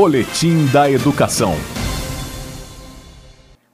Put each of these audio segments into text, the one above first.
Boletim da Educação.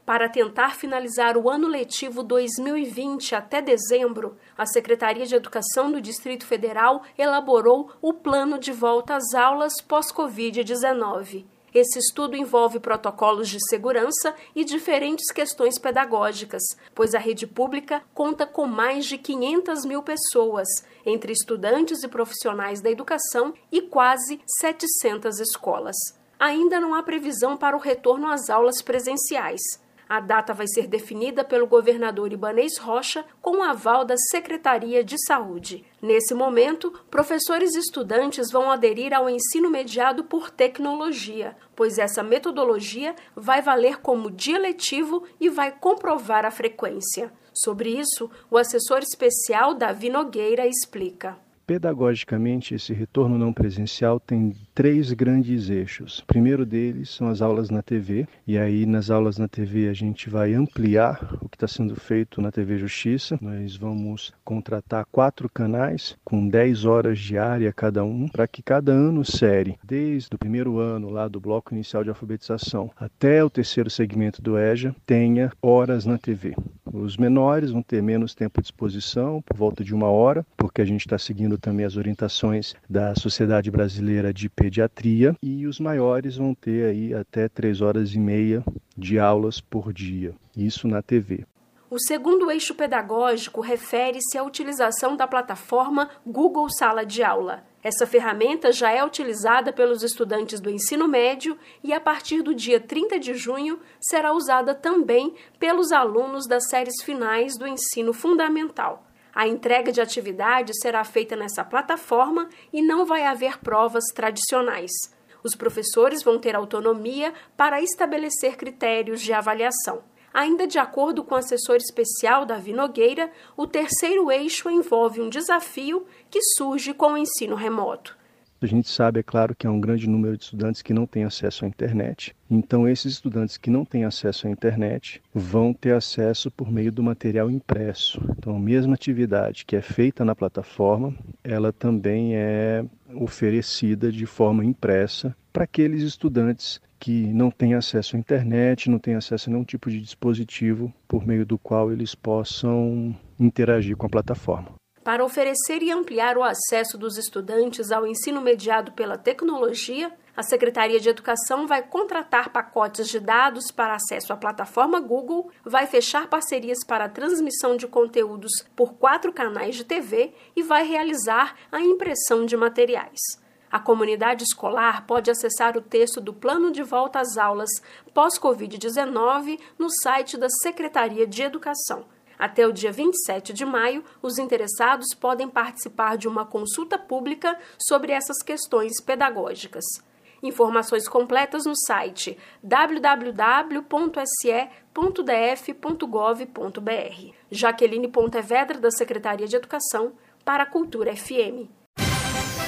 Para tentar finalizar o ano letivo 2020 até dezembro, a Secretaria de Educação do Distrito Federal elaborou o Plano de Volta às Aulas pós-Covid-19. Esse estudo envolve protocolos de segurança e diferentes questões pedagógicas, pois a rede pública conta com mais de 500 mil pessoas, entre estudantes e profissionais da educação e quase 700 escolas. Ainda não há previsão para o retorno às aulas presenciais. A data vai ser definida pelo governador Ibanês Rocha com o aval da Secretaria de Saúde. Nesse momento, professores e estudantes vão aderir ao ensino mediado por tecnologia, pois essa metodologia vai valer como dia letivo e vai comprovar a frequência. Sobre isso, o assessor especial Davi Nogueira explica. Pedagogicamente, esse retorno não presencial tem três grandes eixos. O primeiro deles são as aulas na TV, e aí nas aulas na TV a gente vai ampliar o que está sendo feito na TV Justiça. Nós vamos contratar quatro canais com 10 horas diária cada um, para que cada ano série, desde o primeiro ano lá do bloco inicial de alfabetização até o terceiro segmento do EJA, tenha horas na TV. Os menores vão ter menos tempo de exposição, por volta de uma hora, porque a gente está seguindo também as orientações da Sociedade Brasileira de Pediatria, e os maiores vão ter aí até três horas e meia de aulas por dia, isso na TV. O segundo eixo pedagógico refere-se à utilização da plataforma Google Sala de Aula. Essa ferramenta já é utilizada pelos estudantes do ensino médio e, a partir do dia 30 de junho, será usada também pelos alunos das séries finais do ensino fundamental. A entrega de atividades será feita nessa plataforma e não vai haver provas tradicionais. Os professores vão ter autonomia para estabelecer critérios de avaliação. Ainda de acordo com o assessor especial Davi Nogueira, o terceiro eixo envolve um desafio que surge com o ensino remoto. A gente sabe, é claro, que há um grande número de estudantes que não têm acesso à internet. Então, esses estudantes que não têm acesso à internet vão ter acesso por meio do material impresso. Então, a mesma atividade que é feita na plataforma, ela também é oferecida de forma impressa para aqueles estudantes que não têm acesso à internet, não têm acesso a nenhum tipo de dispositivo por meio do qual eles possam interagir com a plataforma. Para oferecer e ampliar o acesso dos estudantes ao ensino mediado pela tecnologia, a Secretaria de Educação vai contratar pacotes de dados para acesso à plataforma Google, vai fechar parcerias para a transmissão de conteúdos por quatro canais de TV e vai realizar a impressão de materiais. A comunidade escolar pode acessar o texto do Plano de Volta às Aulas pós-Covid-19 no site da Secretaria de Educação. Até o dia 27 de maio, os interessados podem participar de uma consulta pública sobre essas questões pedagógicas. Informações completas no site www.se.df.gov.br. Jaqueline Pontevedra, da Secretaria de Educação, para a Cultura FM.